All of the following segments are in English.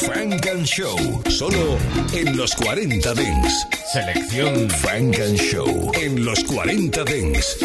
Frank and Show, solo en los 40 Dents. Selección Frank and Show en los 40 Dents.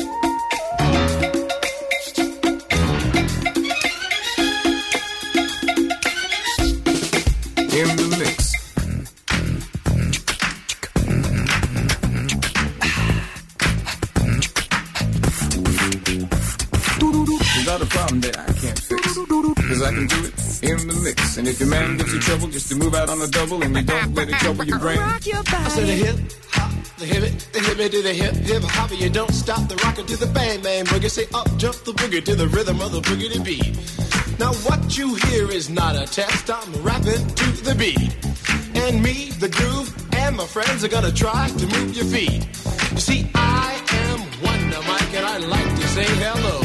Just to move out on a double and you don't let it trouble your brain. I said the hip hop, the hip it, the hip it to the hip hip hop. You don't stop the rocket to the bang bang boogie. Say up jump the boogie to the rhythm of the boogie to beat. Now what you hear is not a test. I'm rapping to the beat, and me, the groove, and my friends are gonna try to move your feet. You see, I am Wonder Mike, and I like to say hello.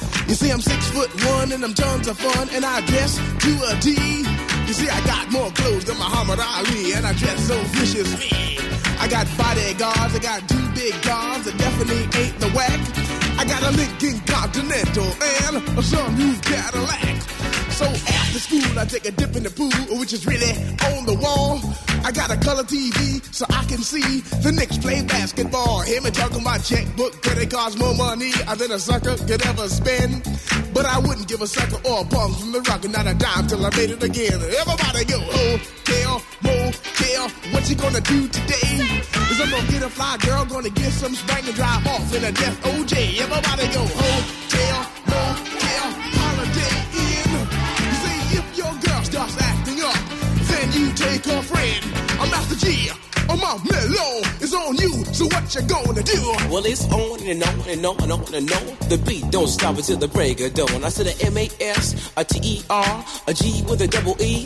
You see, I'm six foot one, and I'm tons of fun, and I dress to a T. You see, I got more clothes than Muhammad Ali, and I dress so viciously. I got bodyguards, I got two big guns that definitely ain't the whack. I got a Lincoln Continental and a sunroof Cadillac. So after school, I take a dip in the pool, which is really on the wall. I got a color TV so I can see the Knicks play basketball. Hear me talking about checkbook, cause it costs more money than a sucker could ever spend. But I wouldn't give a sucker or a bum from the rock and not a dime till I made it again. Everybody go, hotel, motel, what you gonna do today? Is I'm gonna get a fly girl, gonna get some spring and drive off in a death OJ. Everybody go, hotel, motel, holiday inn. You see, if your girl starts acting up, then you take her friend. I'm Master Gee. Oh, my mellow is on you, so what you gonna do? Well, it's on and on and on and on and on. The beat don't stop until the break of dawn. I said a M A S, a T E R, a G with a double E.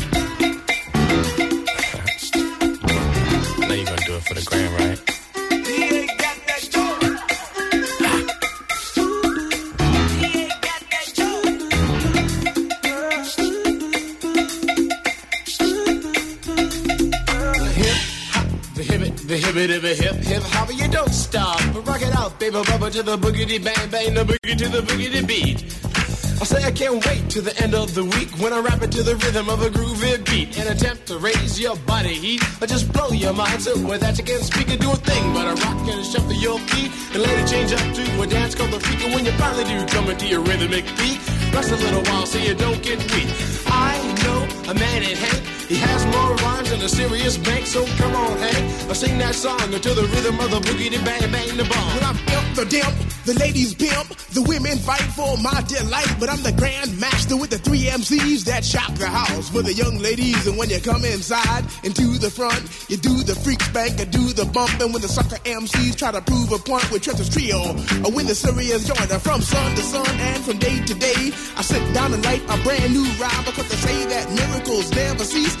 It for the gram, right? The hip it, hippie dippy hip hip hopper, you don't stop. Rock it out, baby, bubba to the boogity bang bang, the boogie to the boogity beat. I say I can't wait to the end of the week when I rap it to the rhythm of a groovy beat. And attempt to raise your body heat or just blow your mind. So with that you can't speak and do a thing but a rock and shuffle your feet. And later change up to a dance called the freak. And when you finally do come into your rhythmic beat. Rest a little while so you don't get weak. I know a man in Hank he has more rhymes than a serious bank, so come on, Hank. I sing that song until the rhythm of the boogie bang bang the bomb. When I'm imp the dimp, the ladies pimp, the women fight for my delight. But I'm the grand master with the three MCs that shock the house for the young ladies. And when you come inside and into the front, you do the freak spank and do the bump. And when the sucker MCs try to prove a point with Trent's trio, or when the serious joiner from sun to sun and from day to day, I sit down and write a brand new rhyme because they say that miracles never cease.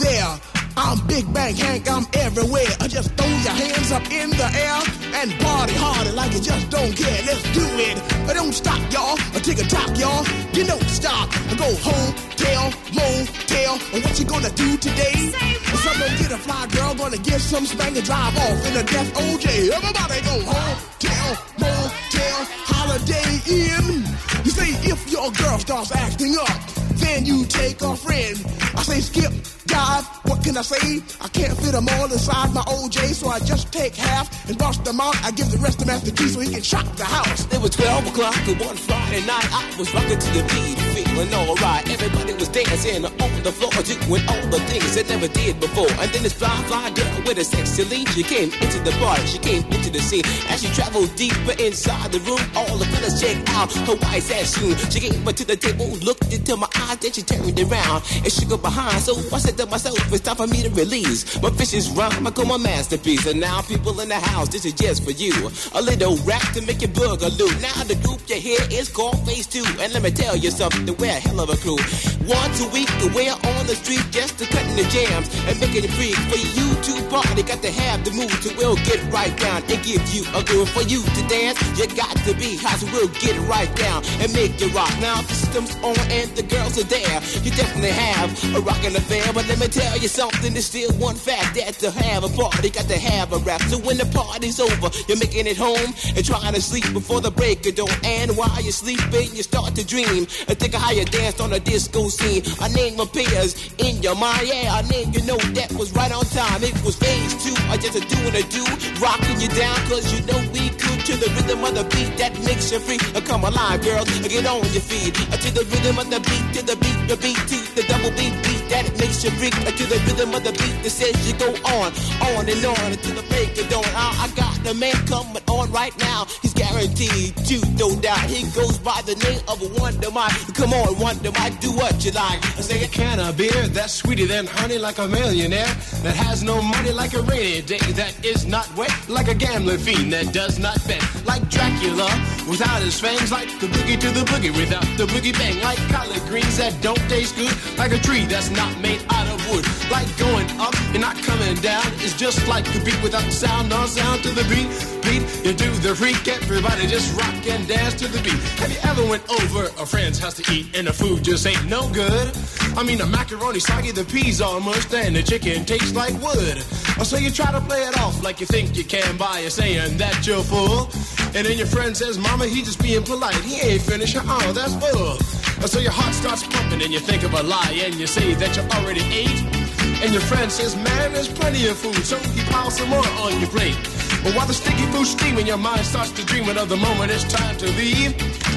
there. I'm Big Bank Hank, I'm everywhere. I just throw your hands up in the air and party harder like you just don't care. Let's do it. I don't stop, y'all. I take a top, y'all. You don't stop. I go home, tell, motel. And what you gonna do today? Someone get a fly girl, gonna get some spank and drive off in a death OJ. Everybody go home, tell, motel, holiday in. You say if your girl starts acting up, then you take a friend. I say skip, dive, what can I say? I can't fit them all inside my OJ, so I just take half and bust them out. I give the rest to Master Gee so he can shock the house. It was 12 o'clock and one Friday night. I was rocking to the beat, feeling alright. Everybody was dancing on the floor, doing all the things they never did before. And then this fly, fly girl with a sexy lead, she came into the bar, she came into the scene. As she traveled deeper inside the room, all the fellas checked out her white ass soon. She came up to the table, looked into my eyes, then she turned around and shook her behind. So I said to myself, it's time for me to release my vicious rhyme. I call my masterpiece. And now, people in the house, this is just for you. A little rap to make you boogaloo. Now, the group you hear is called Phase 2. And let me tell you something, we're a hell of a crew. Once a week, we're on the street just to cutting the jams and making it free. For you to party, got to have the mood to we'll get right down and give you a groove. For you to dance, you got to be hot, so we'll get right down and make it rock. Now, the system's on and the girls are there. You definitely have a rockin' affair, but let me tell you something, there's still one fact that to have a party, got to have a rap. So when the party's over, you're making it home and trying to sleep before the break of dawn. And while you're sleeping, you start to dream and think of how you danced on a disco scene. A name appears in your mind, yeah, a name you know that was right on time. It was phase two, I just a doing a do, rocking you down, cause you know we could to the rhythm of the beat that makes you free. Uh, Come alive, girls, get on your feet. Uh, To the rhythm of the beat, to the beat, the beat, to the double beat, beat that makes you freak. Uh, To the rhythm of the beat that says you go on, on and on until the break of dawn. Uh, I got the man coming on right now. He's guaranteed to no doubt. He goes by the name of a Wonder Mike. Come on, Wonder Mike, do what you like. I say a can of beer that's sweeter than honey, like a millionaire that has no money, like a rainy day that is not wet, like a gambling fiend that does not bet, like Dracula without his fangs, like the boogie to the boogie without the boogie bang, like collard greens that don't taste good, like a tree that's not made out of wood, like going up and not coming down. It's just like the beat without the sound, no sound to the beat. Beat, you do the freak, everybody just rock and dance to the beat. Have you ever went over a friend's house to eat and the food just ain't no good? I mean, the macaroni soggy, the peas mushed, and the chicken tastes like wood. So you try to play it off like you think you can by saying that you're full. And then your friend says, Mama, he just being polite. He ain't finished. Oh, that's bull. Or so your heart starts pumping and you think of a lie and you say that you already ate. And your friend says, man, there's plenty of food, so he piles some more on your plate. But while the sticky food's steaming, your mind starts to dream of the moment it's time to leave.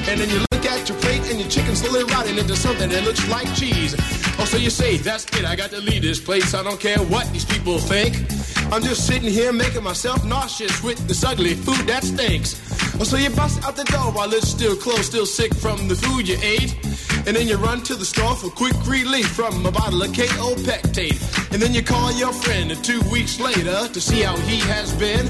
And then you your plate and your chicken's slowly rotting into something that looks like cheese. Oh, so you say, that's it, I got to leave this place. I don't care what these people think. I'm just sitting here making myself nauseous with this ugly food that stinks. Oh, so you bust out the door while it's still closed, still sick from the food you ate. And then you run to the store for quick relief from a bottle of KO Pectate. And then you call your friend two weeks later to see how he has been.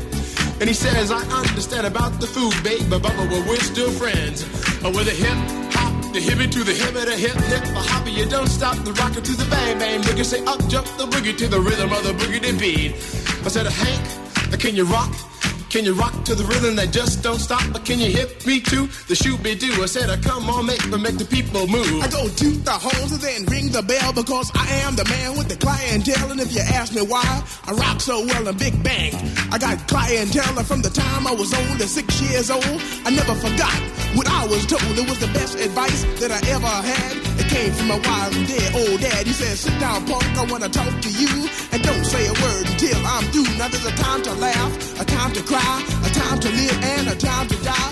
And he says, I understand about the food, babe, but Bubba, well, we're still friends. Or with a hip hop, the hippie to the hip, the hip hip, a hopper, you don't stop the rocker to the bang bang boogie. Say up jump the boogie to the rhythm of the boogie beat. I said, Hank, can you rock? Can you rock to the rhythm that just don't stop? But can you hit me to the shoot be do? I said, I come on, make me make the people move. I go to the homes and then ring the bell because I am the man with the clientele. And if you ask me why I rock so well in Big Bang, I got clientele from the time I was only six years old. I never forgot what I was told. It was the best advice that I ever had. Came from my wise and dead old dad. He said, sit down, punk, I wanna talk to you. And don't say a word until I'm through. Now there's a time to laugh, a time to cry a time to live and a time to die,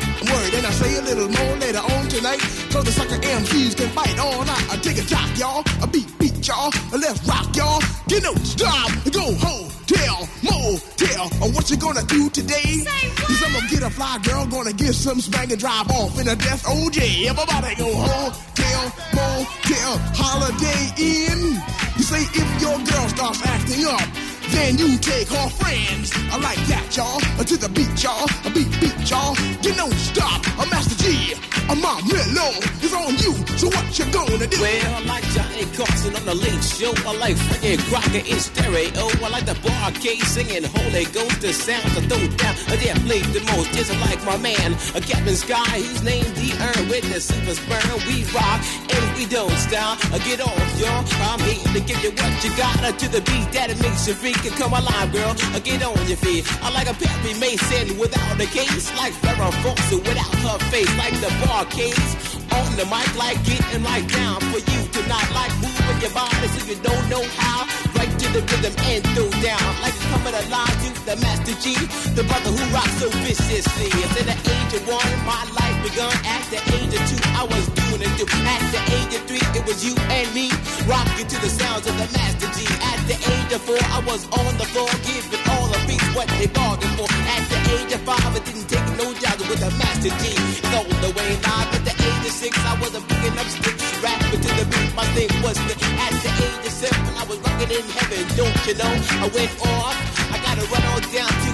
word. And I say a little more later on tonight, so the sucker MCs can fight all night. I take a talk, y'all, a beat, beat, y'all, let's rock, y'all. Get no stop, go home. Tell, motel, or what you gonna do today? Cause I'm gonna get a fly girl, gonna get some spank and drive off in a death oh, OJ. Everybody go home, tell, motel, holiday in. You say if your girl starts acting up, then you take her friends. I like that, y'all. To the beat, y'all. A beat, beat, y'all. You don't stop. A Master Gee. A Mom Mellow is on you. So what you gonna do? Well, I like Johnny Carson on the late show. I like Frankie Crocker in stereo. I like the Bar-Kays singing Holy Ghost. The sounds I throw down. I dare play the most. Just like my man, a Captain Sky. He's named the Earn with the silver. We rock and we don't stop. Get off, y'all. I'm here to give you what you got. To the beat that it makes you freak come alive, girl. I Get on your feet. I like a Perry Mason without a case, like Farrah Fawcett without her face, like the bar case. On the mic, like getting right down for you to not like moving your body so you don't know how. Right to the rhythm and throw down, like coming alive to the Master Gee, the brother who rocks so viciously. At the age of one, my life begun. At the age of two, I was doing it. At the age of three, it was you and me, rocking to the sounds of the Master Gee. At the age of four, I was on the floor, giving all beats what they bargained for. At the age of five, I didn't take no jobs with a Master Gee. All the way live. At the age of six, I wasn't picking up sticks, rapping to the beat. My thing was the, at the age of seven, I was rocking in heaven. Don't you know? I went off. I gotta run on down to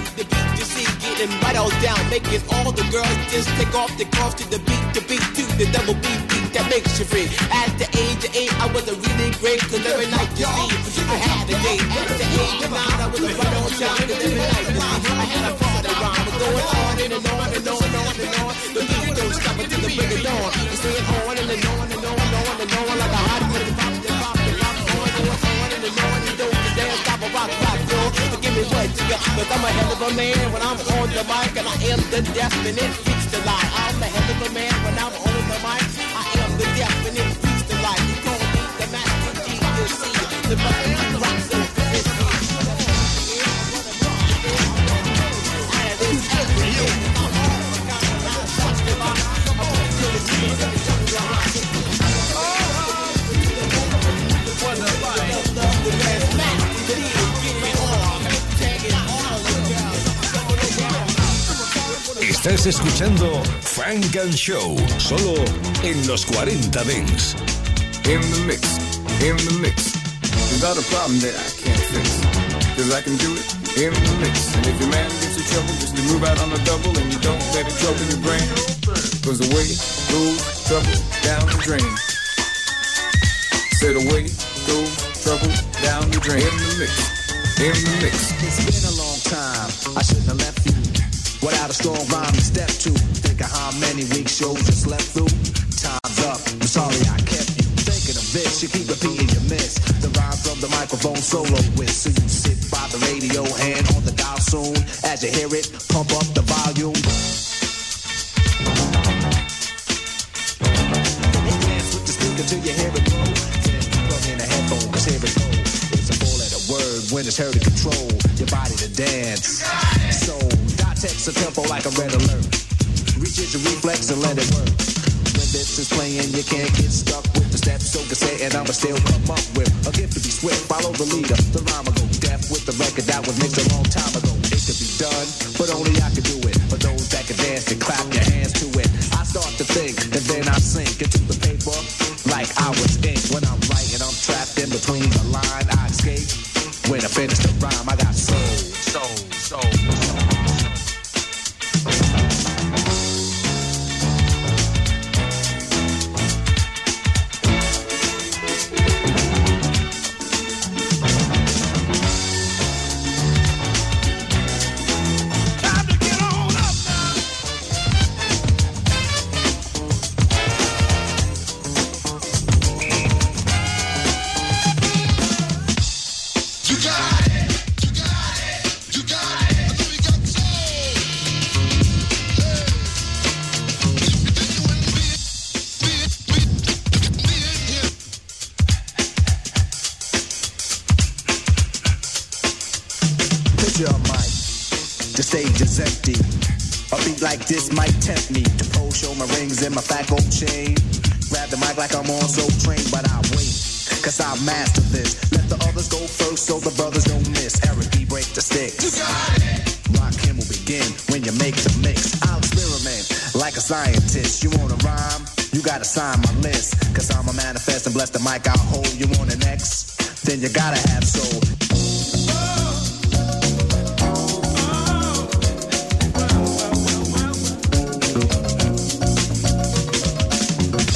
getting right on down, making all the girls just take off the clothes to the beat, to beat to the double beat beat that makes you free. At the age of eight, I was a really great, cause every night you see, I had a date. At the age of nine, I was a right on time, cause every night you see, I had a party rhyme, but going on and on and on and on and on. The beat don't stop until the break of dawn. It's going on and on and on and on and on like a hot minute pop, pop, pop, on and on and on and don't you dare stop a rock, rock, yo. Give me what you got, cause I'm a hell of a man when I'm on the mic and I am the definite freaks the lie. I'm a hell of a man when I'm on the mic. I am the definite freaks the lie. You call me the master G to see the button Estás escuchando Funk and Show, solo en los 40 Dents. In the mix, in the mix. You got a problem that I can't fix. Cause I can do it in the mix. And if your man gets in trouble, just to move out on the double and you don't let it trouble your brain. Cause away goes trouble down the drain. Said away goes trouble down the drain. In the mix, in the mix. It's been a long time. I shouldn't have left you without a strong rhyme to step to. Think of how many weeks shows you slept through. Time's up. I'm sorry I kept you. Thinking of this, you keep repeating your miss. The rhyme from the microphone solo with. So you sit by the radio, hand on the dial soon. As you hear it, pump up the volume. Dance with the speaker till you hear it blow. Then plug in a headphone, cause here it go. It's a four letter word when it's heard a tempo like a red alert. Reaches your reflex and let it work. When this is playing, you can't get stuck with the steps. So cassette, and I'ma still come up with a gift to be swift. Follow the leader, the rhyme will go deaf with the record that was mixed a long time ago. It could be done, but only I could do it. For those that can dance and clap your hands to it. I start to think, and then I sink into the paper like I was ink. When I'm master this. Let the others go first so the brothers don't miss. Eric B. break the sticks. You got it. Rakim will begin when you make the mix. I'll experiment like a scientist. You wanna rhyme? You gotta sign my list. Cause I'm a manifest and bless the mic I'll hold. You want an X? Then you gotta have soul.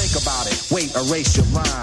Think about it. Wait, erase your rhyme.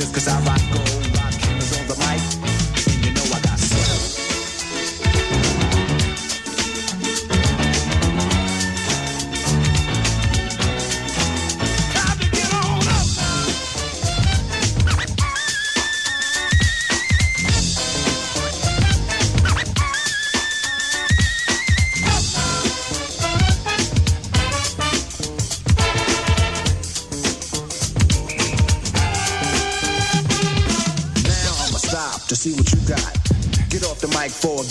just cause I rock gold.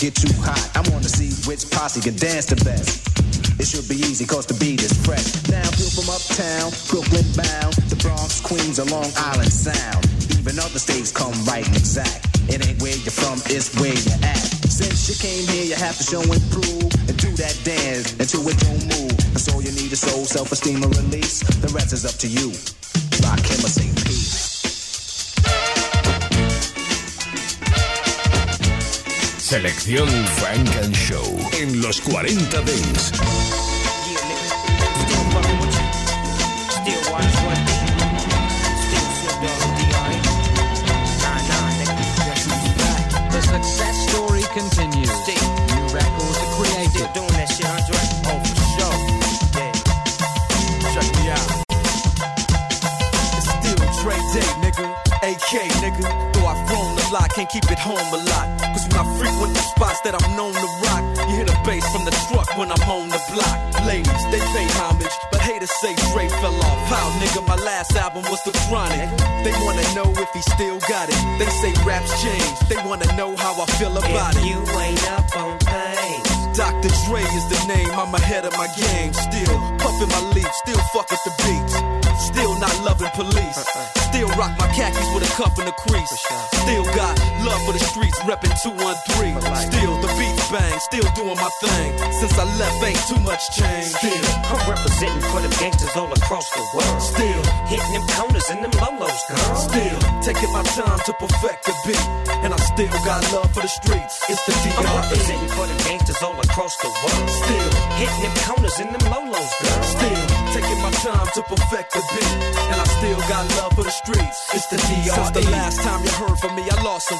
Get too hot. I wanna see which posse can dance the best. It should be easy cause the beat is fresh. Now feel from uptown, Brooklyn bound, the Bronx, Queens, or Long Island Sound. Even other states come right and exact. It ain't where you're from, it's where you're at. Since you came here, you have to show and prove and do that dance until it don't move. That's all you need is soul, self-esteem, and release. The rest is up to you. Rakim or say Selección Frank and Show en los 40 Dents. Can't keep it home a lot. Cause when I frequent the spots that I'm known to rock, you hear the bass from the truck when I'm on the block. Ladies, they pay homage, but haters say Dre fell off. How, nigga, my last album was The Chronic. They wanna know if he still got it. They say raps change. They wanna know how I feel about if it. you ain't up on things. Dr. Dre is the name, I'm ahead of my game. Still puffin' my leaf, still fuckin' the beats. Still not loving police. Uh-uh. Still rock my khakis with a cuff and a crease. Still got love for the streets, reppin' 213. Still the beats bang, still doing my thing. Since I left, ain't too much change. Still, I'm representing for the gangsters all across the world. Still hitting them corners and them lolos, girl. Still taking my time to perfect the beat, and I still got love for the streets. It's the I'm representing for the gangsters all across the world. Still hitting them corners and them lolos, girl. Still taking my time to perfect the beat, and I still got love for the streets. It's the DR. Since the last time you heard from me, I lost some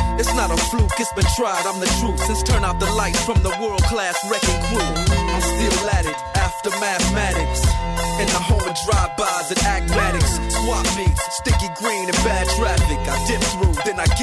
It's not a fluke, it's been tried, I'm the truth. Since turn out the lights from the world class wrecking crew. I'm still at it, after mathematics. In the home of drive-bys and acmatics. Swap meets, sticky green and bad traffic.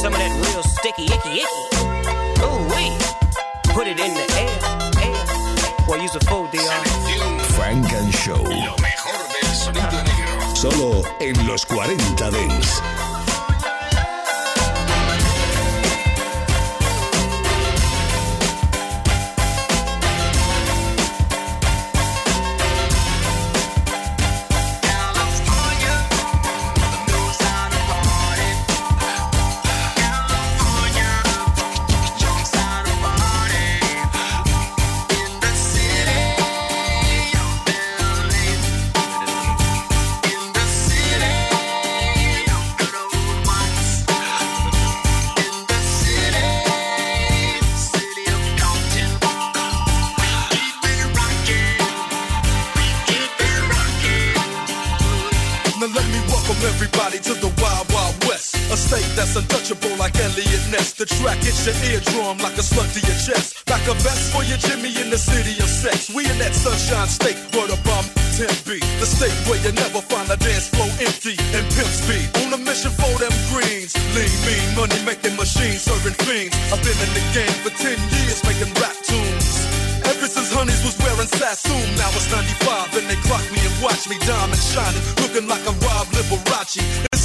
Some of that real sticky, icky, icky. Ooh, wee. Put it in the air, air. Well, use a fool, DR. Frank and Show. Lo mejor del sonido negro. Solo en los 40 Dents. Untouchable like Eliot Ness. The track hits your eardrum like a slug to your chest. Like a vest for your Jimmy in the city of sex. We in that sunshine state, word up on 10B. The state where you never find a dance floor empty and pimp speed. On a mission for them greens. Lean, mean, money making machines, serving fiends. I've been in the game for 10 years making rap tunes. Ever since Honeys was wearing Sassoon, now it's 95 and they clock me and watch me diamond shining, looking like a Rob Liberace.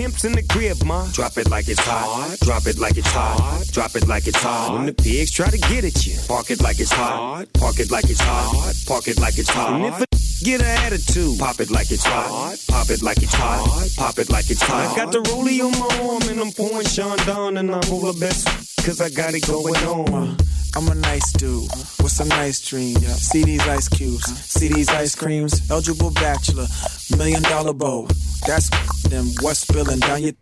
Pimp's in the crib, ma, drop it like it's hot. Drop it like it's hot. Drop it like it's hot. When the pigs try to get at you, park it like it's hot. Park it like it's hot. Park it like it's hot. And if a get an attitude, pop it like it's hot. Pop it like it's hot. Pop it like it's hot. I got the rollie on my arm and I'm pouring Chandon and I'm the best cause I got it going on. I'm a nice dude with some nice dreams. See these ice cubes, see these ice creams. Eligible bachelor, million dollar bow. That's them what's spilling down your.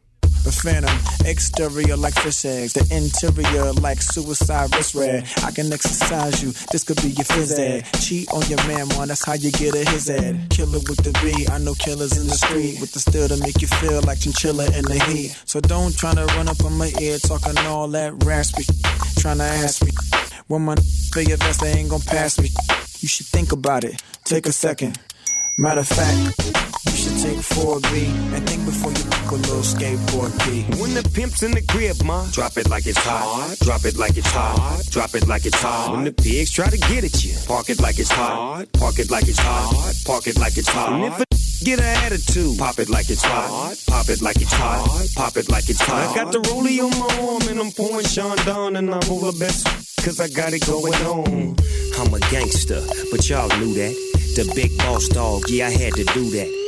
The phantom, exterior like fish eggs, the interior like suicide wrist red. I can exercise you, this could be your phys ed. Cheat on your man, man, that's how you get a his ed. Killer with the B, I know killers in the street with the steel to make you feel like chinchilla in the heat. So don't try to run up on my ear talking all that raspy, trying to ask me. When my figure vest, they ain't gonna pass me. You should think about it, take a second. Matter of fact, take 4B and think before you pick a little skateboard P. When the pimp's in the crib, ma, drop it like it's hot. Drop it like it's hot. Drop it like it's hot. When the pigs try to get at you, park it like it's hot. Park it like it's hot. Park it like it's hot. And if a get an attitude, pop it like it's hot. Pop it like it's hot. Pop it like it's hot. I got the rollie on my arm and I'm pouring Sean down and I'm all the best cause I got it going on. I'm a gangster, but y'all knew that. The big boss dog, yeah, I had to do that.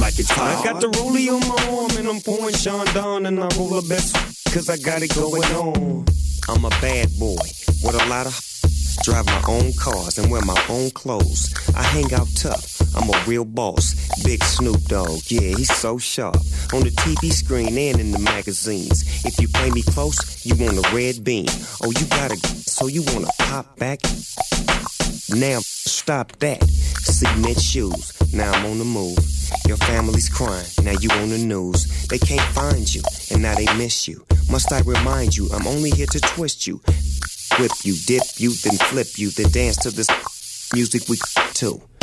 like it's hot. I got the rollie on my arm and I'm pouring Chandon and I roll the best cause I got it going on. I'm a bad boy with a lot of drive my own cars and wear my own clothes. I hang out tough. I'm a real boss. Big Snoop Dogg, yeah, he's so sharp. On the TV screen and in the magazines. If you play me close, you want a red beam. Oh, you gotta, so you wanna pop back? Now, stop that. Cement shoes, now I'm on the move. Your family's crying, now you on the news. They can't find you, and now they miss you. Must I remind you, I'm only here to twist you. Whip you, dip you, then flip you, then dance to this music we too.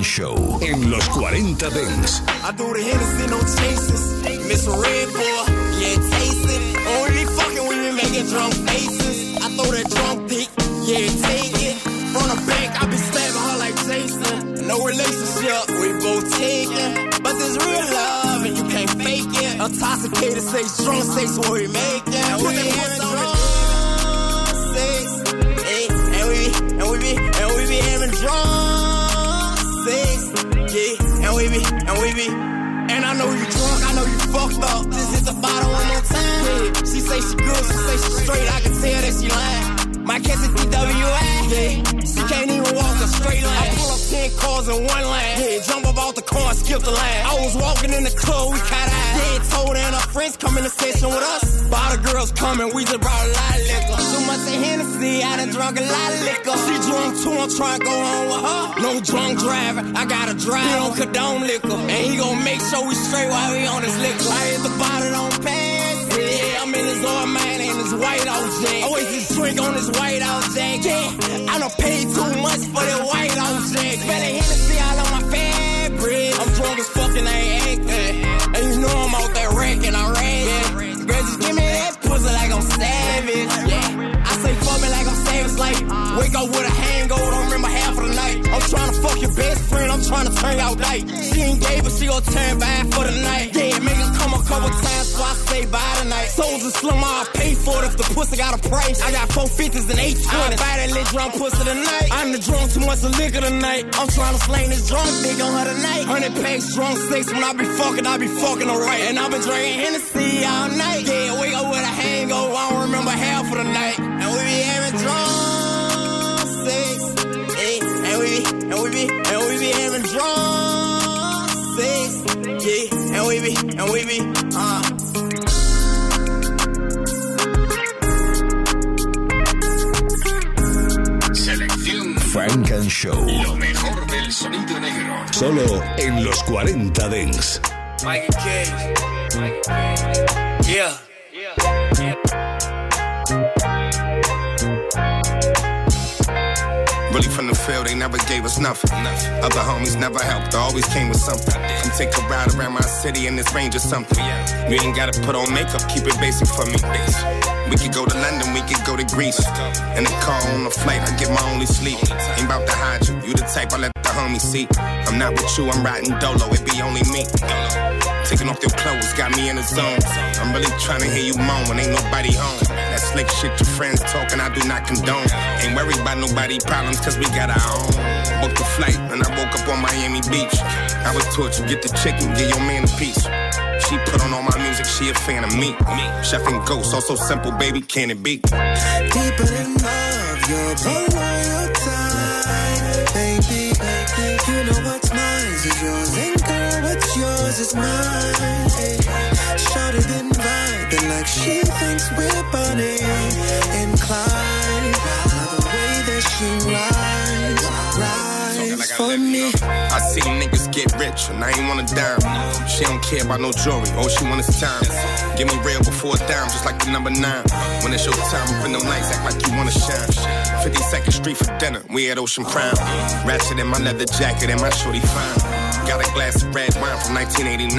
Funk Show en los 40 Dance. I do the Hennessy, no chases. Miss a red boy, yeah, taste it. Only fucking when you making drunk faces. I throw that drunk dick, yeah, take it. From the back, I be stabbing her like Jason. No relationship, we both taking. But there's real love, and you can't fake it. Intoxicated, say drunk, say what we making. And we having drunk sex. And we, and we be, and we be having drunk and we be. And I know you drunk, I know you fucked up. Just hit the bottle one more time. Yeah. She say she good, she say she straight. I can tell that she lying. My catch is DWA. Yeah. She can't even walk a straight line. I pull up 10 cars in one line. Yeah, jump up out the car and skip the line. I was walking in the club, we caught eyes. Yeah, told and her friends come in the session with us. All the girls coming, we just brought a lot of liquor. Too much of Hennessy, I done drunk a lot of liquor. She drunk too, I'm trying to go home with her. No drunk driver, I gotta drive. He don't condone liquor. And he gon' make sure we straight while we on this liquor. I hit the bottle, don't pass. Yeah, I'm in his old man and his white out jack. Always just drink on his white out jack. Yeah, I done paid too much for that white out jack. Better Hennessy all on my fabric. I'm drunk as fuck and I ain't up with a hangover, don't remember half of the night. I'm trying to fuck your best friend, I'm trying to turn out night. She ain't gay, but she gon' turn back for the night. Yeah, make her come a couple times, so I stay by tonight. Souls and slum, I pay for it if the pussy got a price. I got four fifties and eight twenties. Buy that lit drunk pussy tonight. I'm the drunk too much of liquor tonight. I'm trying to slang this drunk dick on her tonight. Hundred packs, drunk sex. When I be fucking, I be fucking alright. And I been drinking Hennessy all night. Yeah, wake up with a hangover. I don't remember half of the night. And we be having drunk we be, and we be having drunk sex. Yeah, and we be, and we be, uh. Frank and Show. Lo mejor del sonido negro. Solo en los 40 Dents. Mikey K. Yeah. Really from the field, they never gave us nothing. Other homies never helped, they always came with something. Come take a ride around my city in this range or something. You ain't gotta put on makeup, keep it basic for me. We could go to London, we could go to Greece. In the car on the flight, I get my only sleep. Ain't about to hide you, you the type I let the homies See, I'm not with you, I'm riding dolo, it be only me. Taking off your clothes, got me in the zone. I'm really trying to hear you moan when ain't nobody home. That slick shit your friends talking, I do not condone. Ain't worried about nobody problems, cause we got our own. Booked a flight, and I woke up on Miami Beach. I was you get the chicken, get your man a piece. She put on all my music, she a fan of me. Chef and Ghost, also simple, baby, can it be? Deeper than love, you're below your time, baby. You know what's mine is yours, and girl, what's yours is mine. Vibing like she thinks we're Bonnie and Clyde. The way that she rides, rides for me. I see niggas get rich and I ain't wanna dime. She don't care about no jewelry, all she want is time. Give me real before a dime, just like the number nine. When it's your time, open them lights, act like you wanna shine. 52nd Street for dinner, we at Ocean Prime. Ratchet in my leather jacket and my shorty fine. Got a glass of red wine from 1989.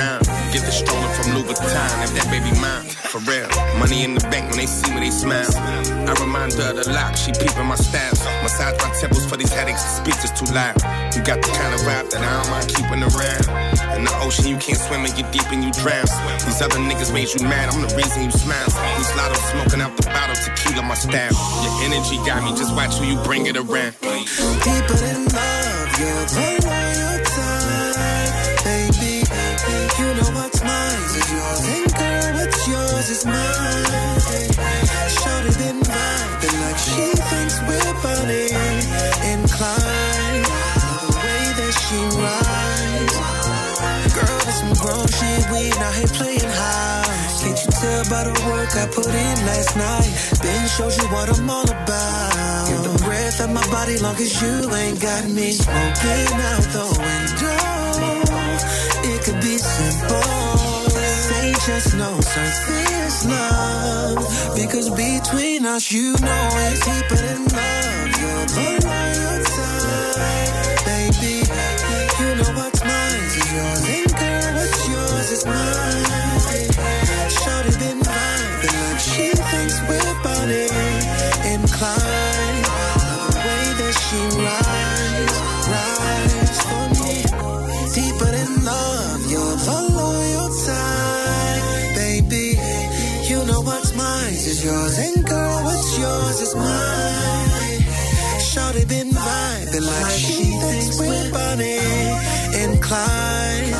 Get the stroller from Louis Vuitton, if that baby mine. For real, money in the bank when they see me, they smile. I remind her of the lock, she peeping my style. Massage my temples for these headaches, the speech is too loud. You got the kind of vibe that I don't mind keeping around. In the ocean, you can't swim and get deep and you drown. These other niggas made you mad, I'm the reason you smile. These lotto smoking out the bottle, tequila my style. Your energy got me, just watch who you bring it around. Deeper than love, you're below your know what's mine is yours, and girl, what's yours is mine. Shorty been vibing like she thinks we're and Clyde. The way that she rides, girl, it's some grown shit. We not here playing high. Can't you tell by the work I put in last night? Ben shows you what I'm all about. Give the breath of my body long as you ain't got me smoking out the window. Simple. Say just no surface love. Because between us, you know it's deeper than love. You're your what's yours is mine. Shorty been vibing like she thinks we're Bonnie and Clyde.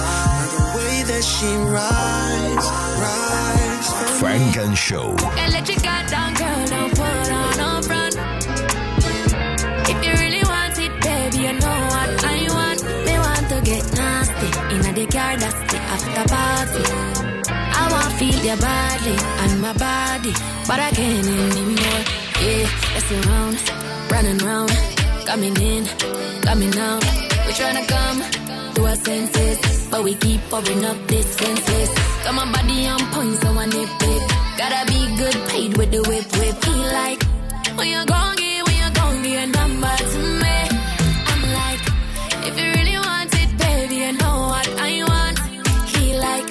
The way that she rides, rides. Funk and Show. And let your guard down, girl, don't put on no front. If you really want it, baby, you know what I want. Me want to get nasty in the car, that's the after party. I want to feel your body and my body, but I can't anymore. Yeah, let's around, running round, coming in, coming out. We tryna come to our senses, but we keep pouring up distances. Got my body on point, so I nip it. Gotta be good paid with the whip whip. He like, when you gon' get, when you gon' get a number to me. I'm like, if you really want it, baby, you know what I want. He like,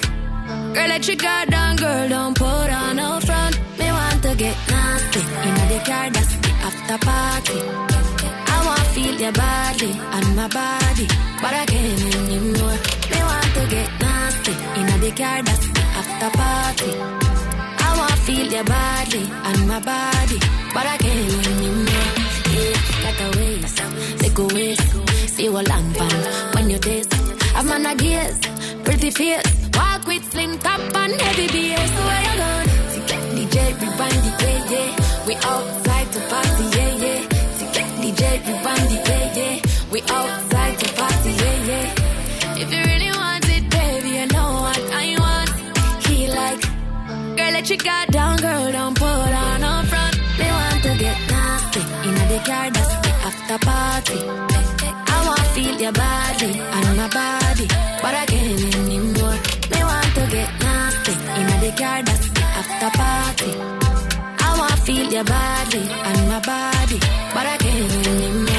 girl, let your guard down, girl, don't put on no front. Car, that's the after party. I wanna feel your body and my body, but I can't anymore. Me want to get nasty in the car, that's the after party. I wanna feel your body and my body, but I can't anymore. Yeah, like a waist, take a waist, see what long pan when you taste. I'm on a gears, pretty face, walk with slim top and heavy bass. Where you going? DJ, rewind the yeah, yeah. We outside to party, yeah, yeah. DJ, rewind the yeah, yeah. We outside to party, yeah, yeah. If you really want it, baby, you know what I want. He like, girl, let your guard down, girl, don't put on no front. Me want to get nasty in the car, that's the after party. I want feel your body and my body, but I can't anymore. Me want to get nasty in the car, that's the after party. Feel your body and my body, but I can't.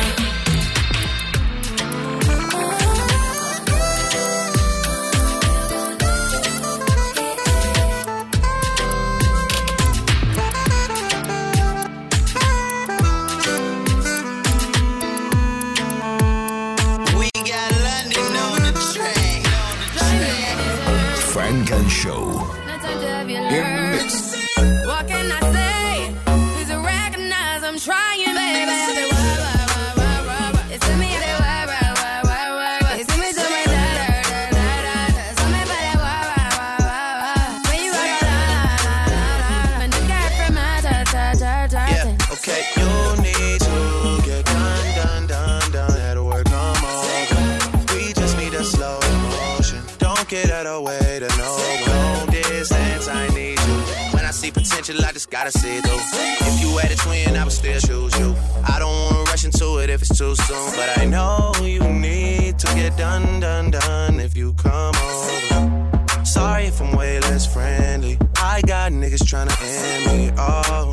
Gotta see. If you had a twin, I would still choose you. I don't wanna rush into it if it's too soon. But I know you need to get done, done, done if you come over. Sorry if I'm way less friendly. I got niggas tryna end me. Oh,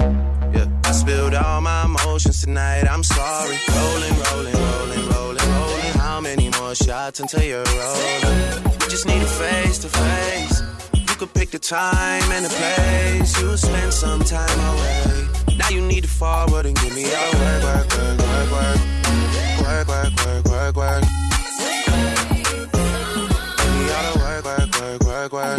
yeah. I spilled all my emotions tonight. I'm sorry. Rolling, rolling, rolling, rolling, rolling. How many more shots until you're rolling? We just need a face to face. Could pick the time and the place. You spend some time away. Now you need to forward and give me your work, work, work, work, work. Work, work, work, work, work. Give me all the work, work, work, work, work.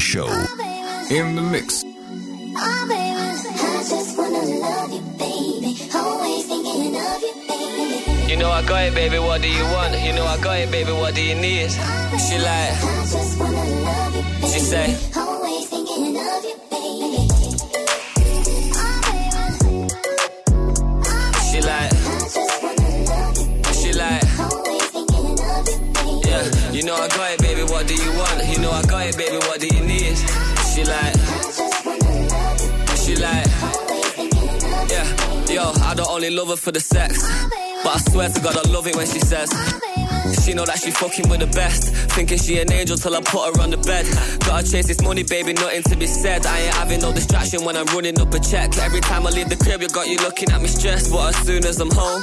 Show. I got it, baby. What do you need? She like, she like, yeah. Yo, I don't only love her for the sex, but I swear to God I love it when she says. She know that she fucking with the best. Thinking she an angel till I put her on the bed. Gotta chase this money, baby, nothing to be said. I ain't having no distraction when I'm running up a check. Every time I leave the crib, you got you looking at me stressed. But as soon as I'm home,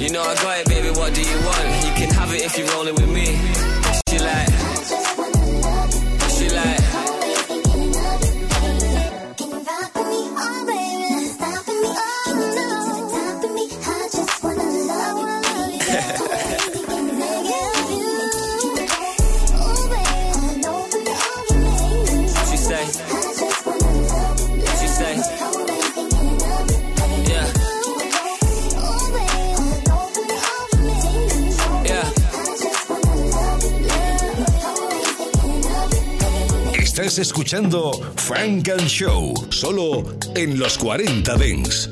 You know I got it, baby. What do you want? You can have it if you're rolling with me. Estás escuchando Frank and Show, solo en los 40 Dents.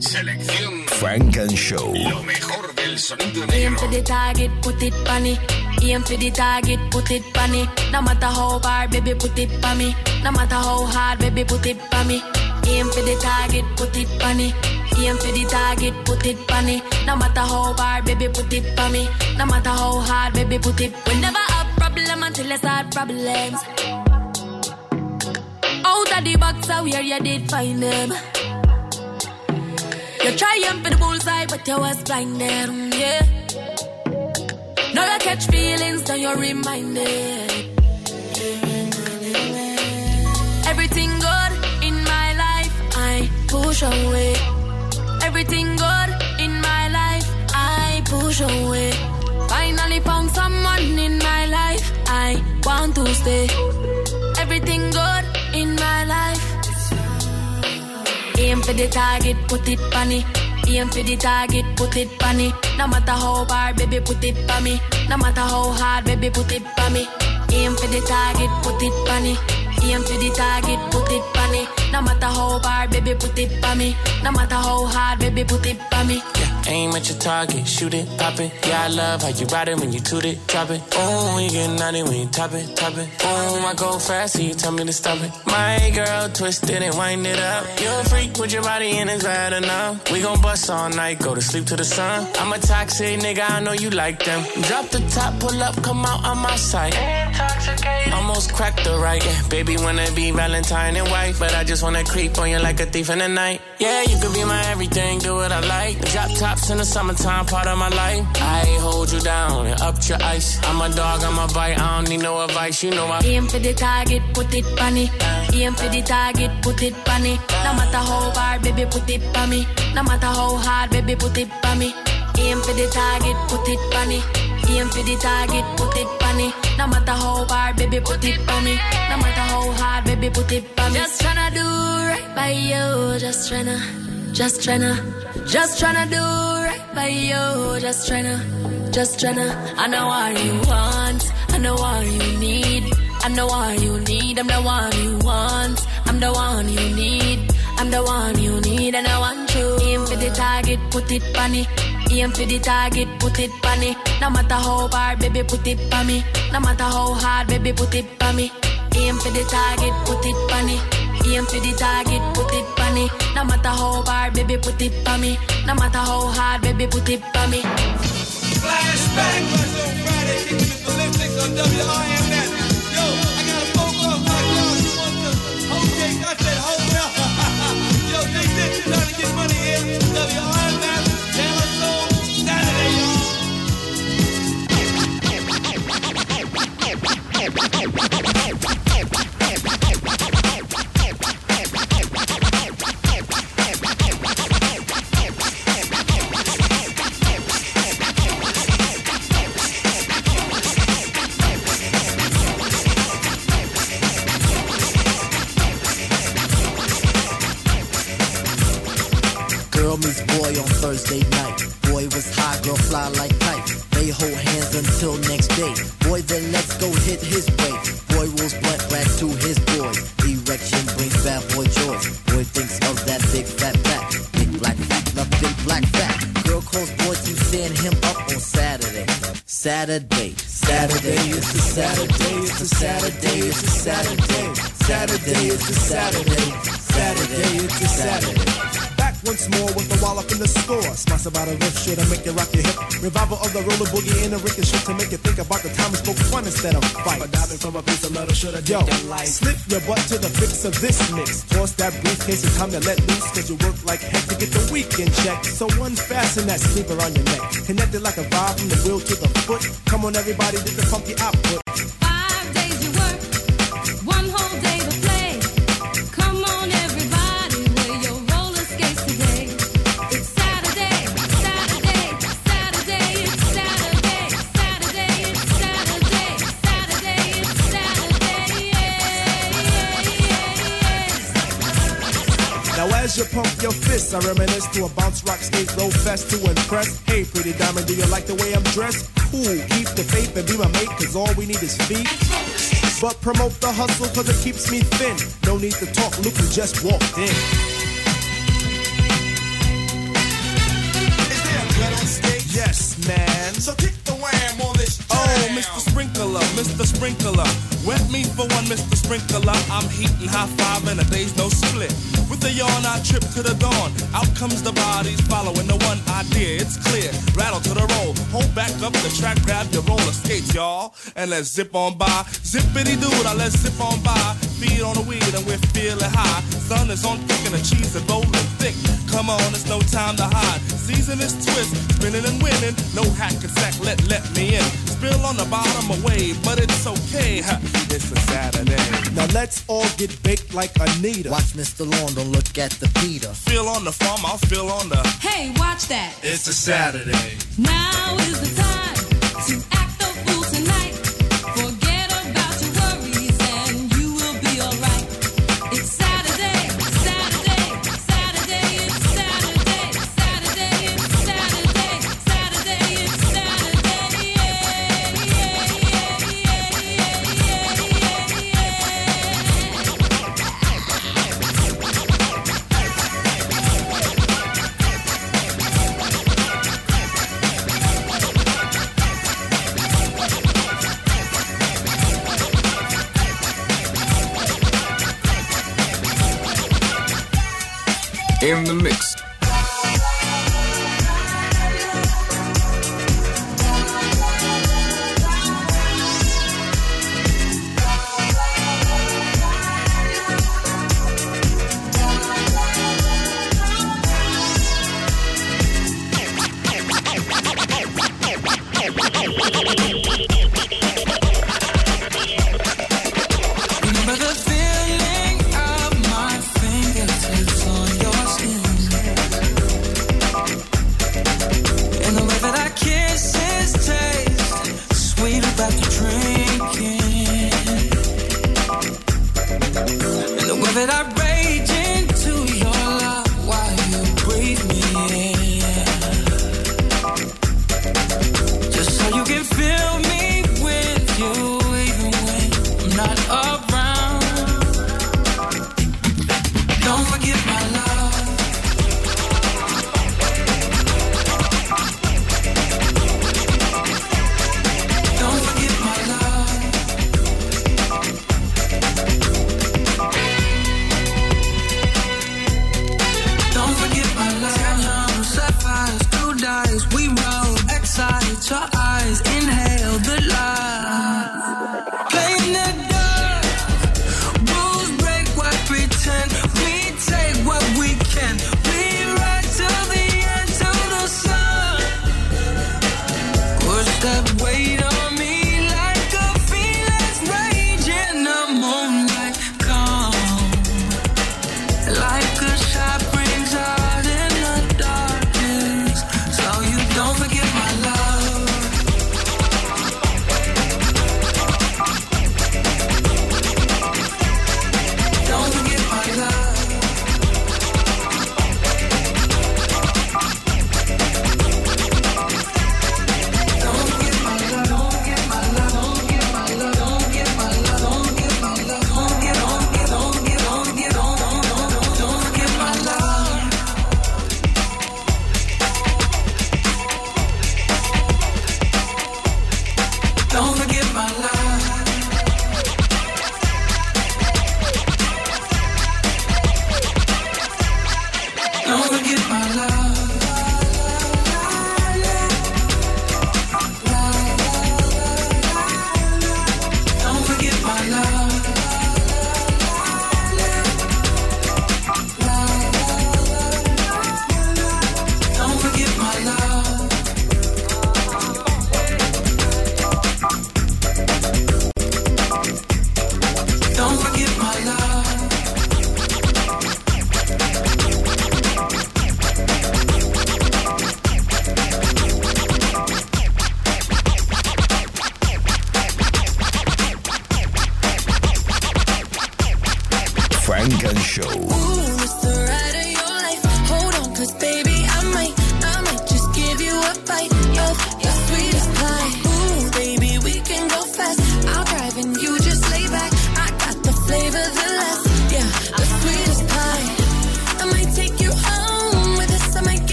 Selección Frank and Show. Lo mejor del sonido Aim negro. for the target, put it funny. Aim for the target, put it funny. No matter how hard, baby, put it for me. No matter how hard, baby, put it for me. Aim for the target, put it funny. Aim for the target, put it funny. No matter how hard, baby, put it for me. No matter how hard, baby, put it. We never have problem until it's hard problems. Out of the box, I where you did find them. You're trying for the bullseye, but you was blinded, mm, yeah. Now you catch feelings, now you're reminded. Everything good in my life, I push away. Everything good in my life, I push away. Finally found someone in my life, I want to stay. For the target, put it funny. Aim for the target, put it funny. No matter how hard, baby, put it for me. No matter how hard, baby, put it for me. Aim for the target, put it funny. Aim for the target, put it funny. No matter how hard, baby, put it for me. No matter how hard, baby, put it for me. Aim at your target, shoot it, pop it. Yeah, I love how you ride it when you toot it, drop it. Oh, when you get naughty when you top it, top it. Oh, I go fast, so you tell me to stop it. My girl twisted and wind it up. You're a freak with your body and it's bad enough. We gon' bust all night, go to sleep to the sun. I'm a toxic nigga, I know you like them. Drop the top, pull up, come out on my side. Intoxicated. Almost cracked the right, yeah. Baby wanna be Valentine and white, but I just wanna creep on you like a thief in the night. Yeah, you could be my everything, do what I like. Drop tops in the summertime, part of my life. I hold you down and up your ice. I'm a dog, I'm a bite, I don't need no advice, you know I. Aim for the target, put it funny. Aim for the target, put it funny. No matter how hard, baby, put it for me. No matter how hard, baby, put it for me. Aim for the target, put it funny. Aim for the target, put it on funny. No matter how hard, baby, put it for me. No matter how hard, baby, put it for me. Just tryna do right by you, just tryna, just tryna, just tryna do right by you, just tryna, just tryna. I know what you want, I know what you need. I'm the one you need, I'm the one you want. I'm the one you need, I'm the one you need, and I want you. Aim for the target, put it on funny. Aim for the target, put it on funny. No matter how hard, baby, put it for me. No matter how hard, baby, put it for me. Aim for the target, put it on funny. Aim for the target, put it on funny. No matter how hard, baby, put it for me. No matter how hard, baby, put it for me. Flashback. Friday, kicking it ballistics on WRMN. Piece of metal should have Yo, slip your butt to the fix of this mix. Toss that briefcase, it's time to let loose. Cause you work like heck to get the weekend check. So unfasten that sleeper on your neck. Connected like a vibe from the wheel to the foot. Come on, everybody, did the funky output. I reminisce to a bounce rock skate low fest to impress. Hey, pretty diamond, do you like the way I'm dressed? Cool, keep the faith and be my mate, cause all we need is feet. but promote the hustle cause it keeps me thin. No need to talk, look who just walked in. Is there a gun on stage? Yes, man. So kick the wham on this Oh, Mr. Sprinkler, Mr. Sprinkler. Wet me for one, Mr. Sprinkler. I'm heating high five and a day's no split. With the yawn, I trip to the dawn. Out comes the bodies following the one idea. It's clear. Rattle to the roll. Hold back up the track, grab your roller skates, y'all. And let's zip on by. Zippity doo, now let's zip on by. Feed on the weed and we're feeling high. Sun is on thick and the cheese is rolling thick. Come on, it's no time to hide. Season is twist, spinning and winning. No hack and sack, let let me in. Spill on the bottom away, but it's okay. ha, It's a Saturday. Now let's all get baked like Anita. Watch Mr. Lawn, don't look at the Peter. Feel on the farm, I'll feel on the. Hey, watch that. It's a Saturday. Now is the time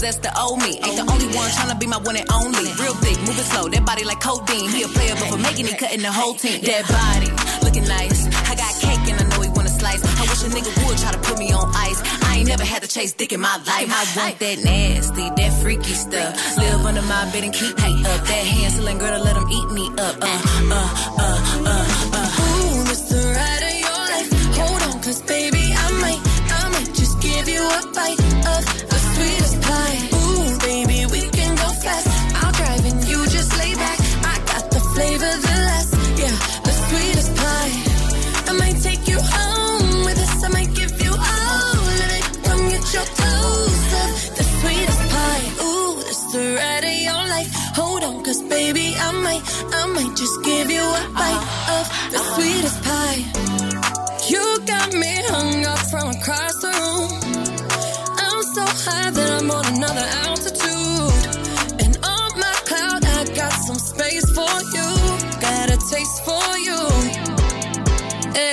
cause that's the old me. Ain't the only one tryna be my one and only. Real thick, moving slow, that body like codeine. He a player, but for making it, cutting the whole team. That body, looking nice. I got cake and I know he wanna slice. I wish a nigga would try to put me on ice. I ain't never had to chase dick in my life. I want that nasty, that freaky stuff. Live under my bed and keep me up. That handling girl to let him eat me up. Uh, uh, uh, uh, uh. Ooh, the ride of your life. Hold on, cause baby, I might, I might just give you a bite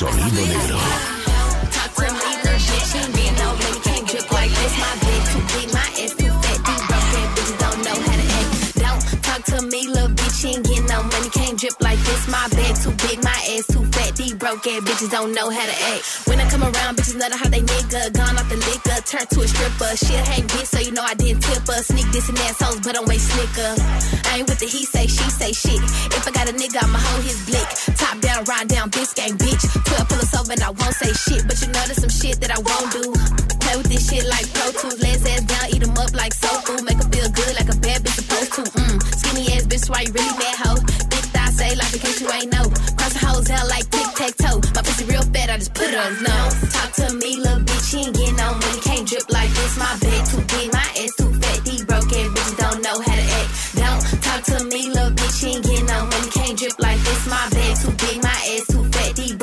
talk to me, little shit. She mean no money, can't drip like this, my bed. Too big, my ass, too fat, deep, broke at bitches don't know how to me, little bitch. Ain't getting no money, can't drip like this. My bag too big, my ass too fat. These broke ass bitches don't know how to act. When I come around, bitches know how they nigga. Gone off the liquor, turn to a stripper. She a hang bitch, so you know I didn't tip her. Sneak this and assholes, but I'm way slicker. I ain't with the he say, she say shit. If I got a nigga, I'ma hold his blick. Ride down, bitch gang, bitch. 12 pull us over and I won't say shit, but you know there's some shit that I won't do. Play with this shit like Pro Tools, legs ass down, eat 'em up like soul food. Make 'em feel good like a bad bitch supposed to. Mm. Skinny ass bitch, why you really mad hoe? Big thigh say like in case you ain't know. Cross the hoes out like tic tac toe. My pussy real fat, I just put it on nose. Talk to me, little bitch, she ain't getting no money, can't drip like this. My bag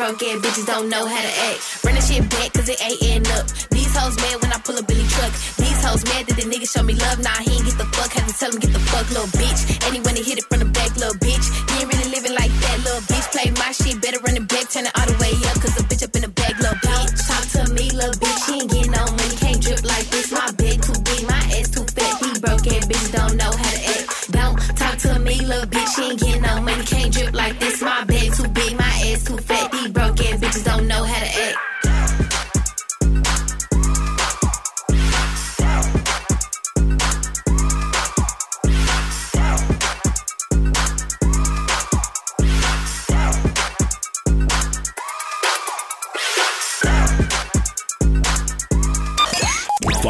broke ass bitches don't know how to act. Run the shit back, cause it ain't end up. These hoes mad when I pull a Billy truck. These hoes mad that the nigga show me love. Nah, he ain't get the fuck. Had to tell him get the fuck, little bitch. And he he hit it from the back, little bitch. He ain't really living like that, little bitch. Play my shit, better run back, turn it all the way up. Cause the bitch up in the bag, little bitch. Talk to me, little bitch. He ain't getting no money, can't drip like this. My bag too big, my ass too fat. These broke ass bitches don't know how to act. Don't talk to me, little bitch. He ain't getting no money, can't drip like this.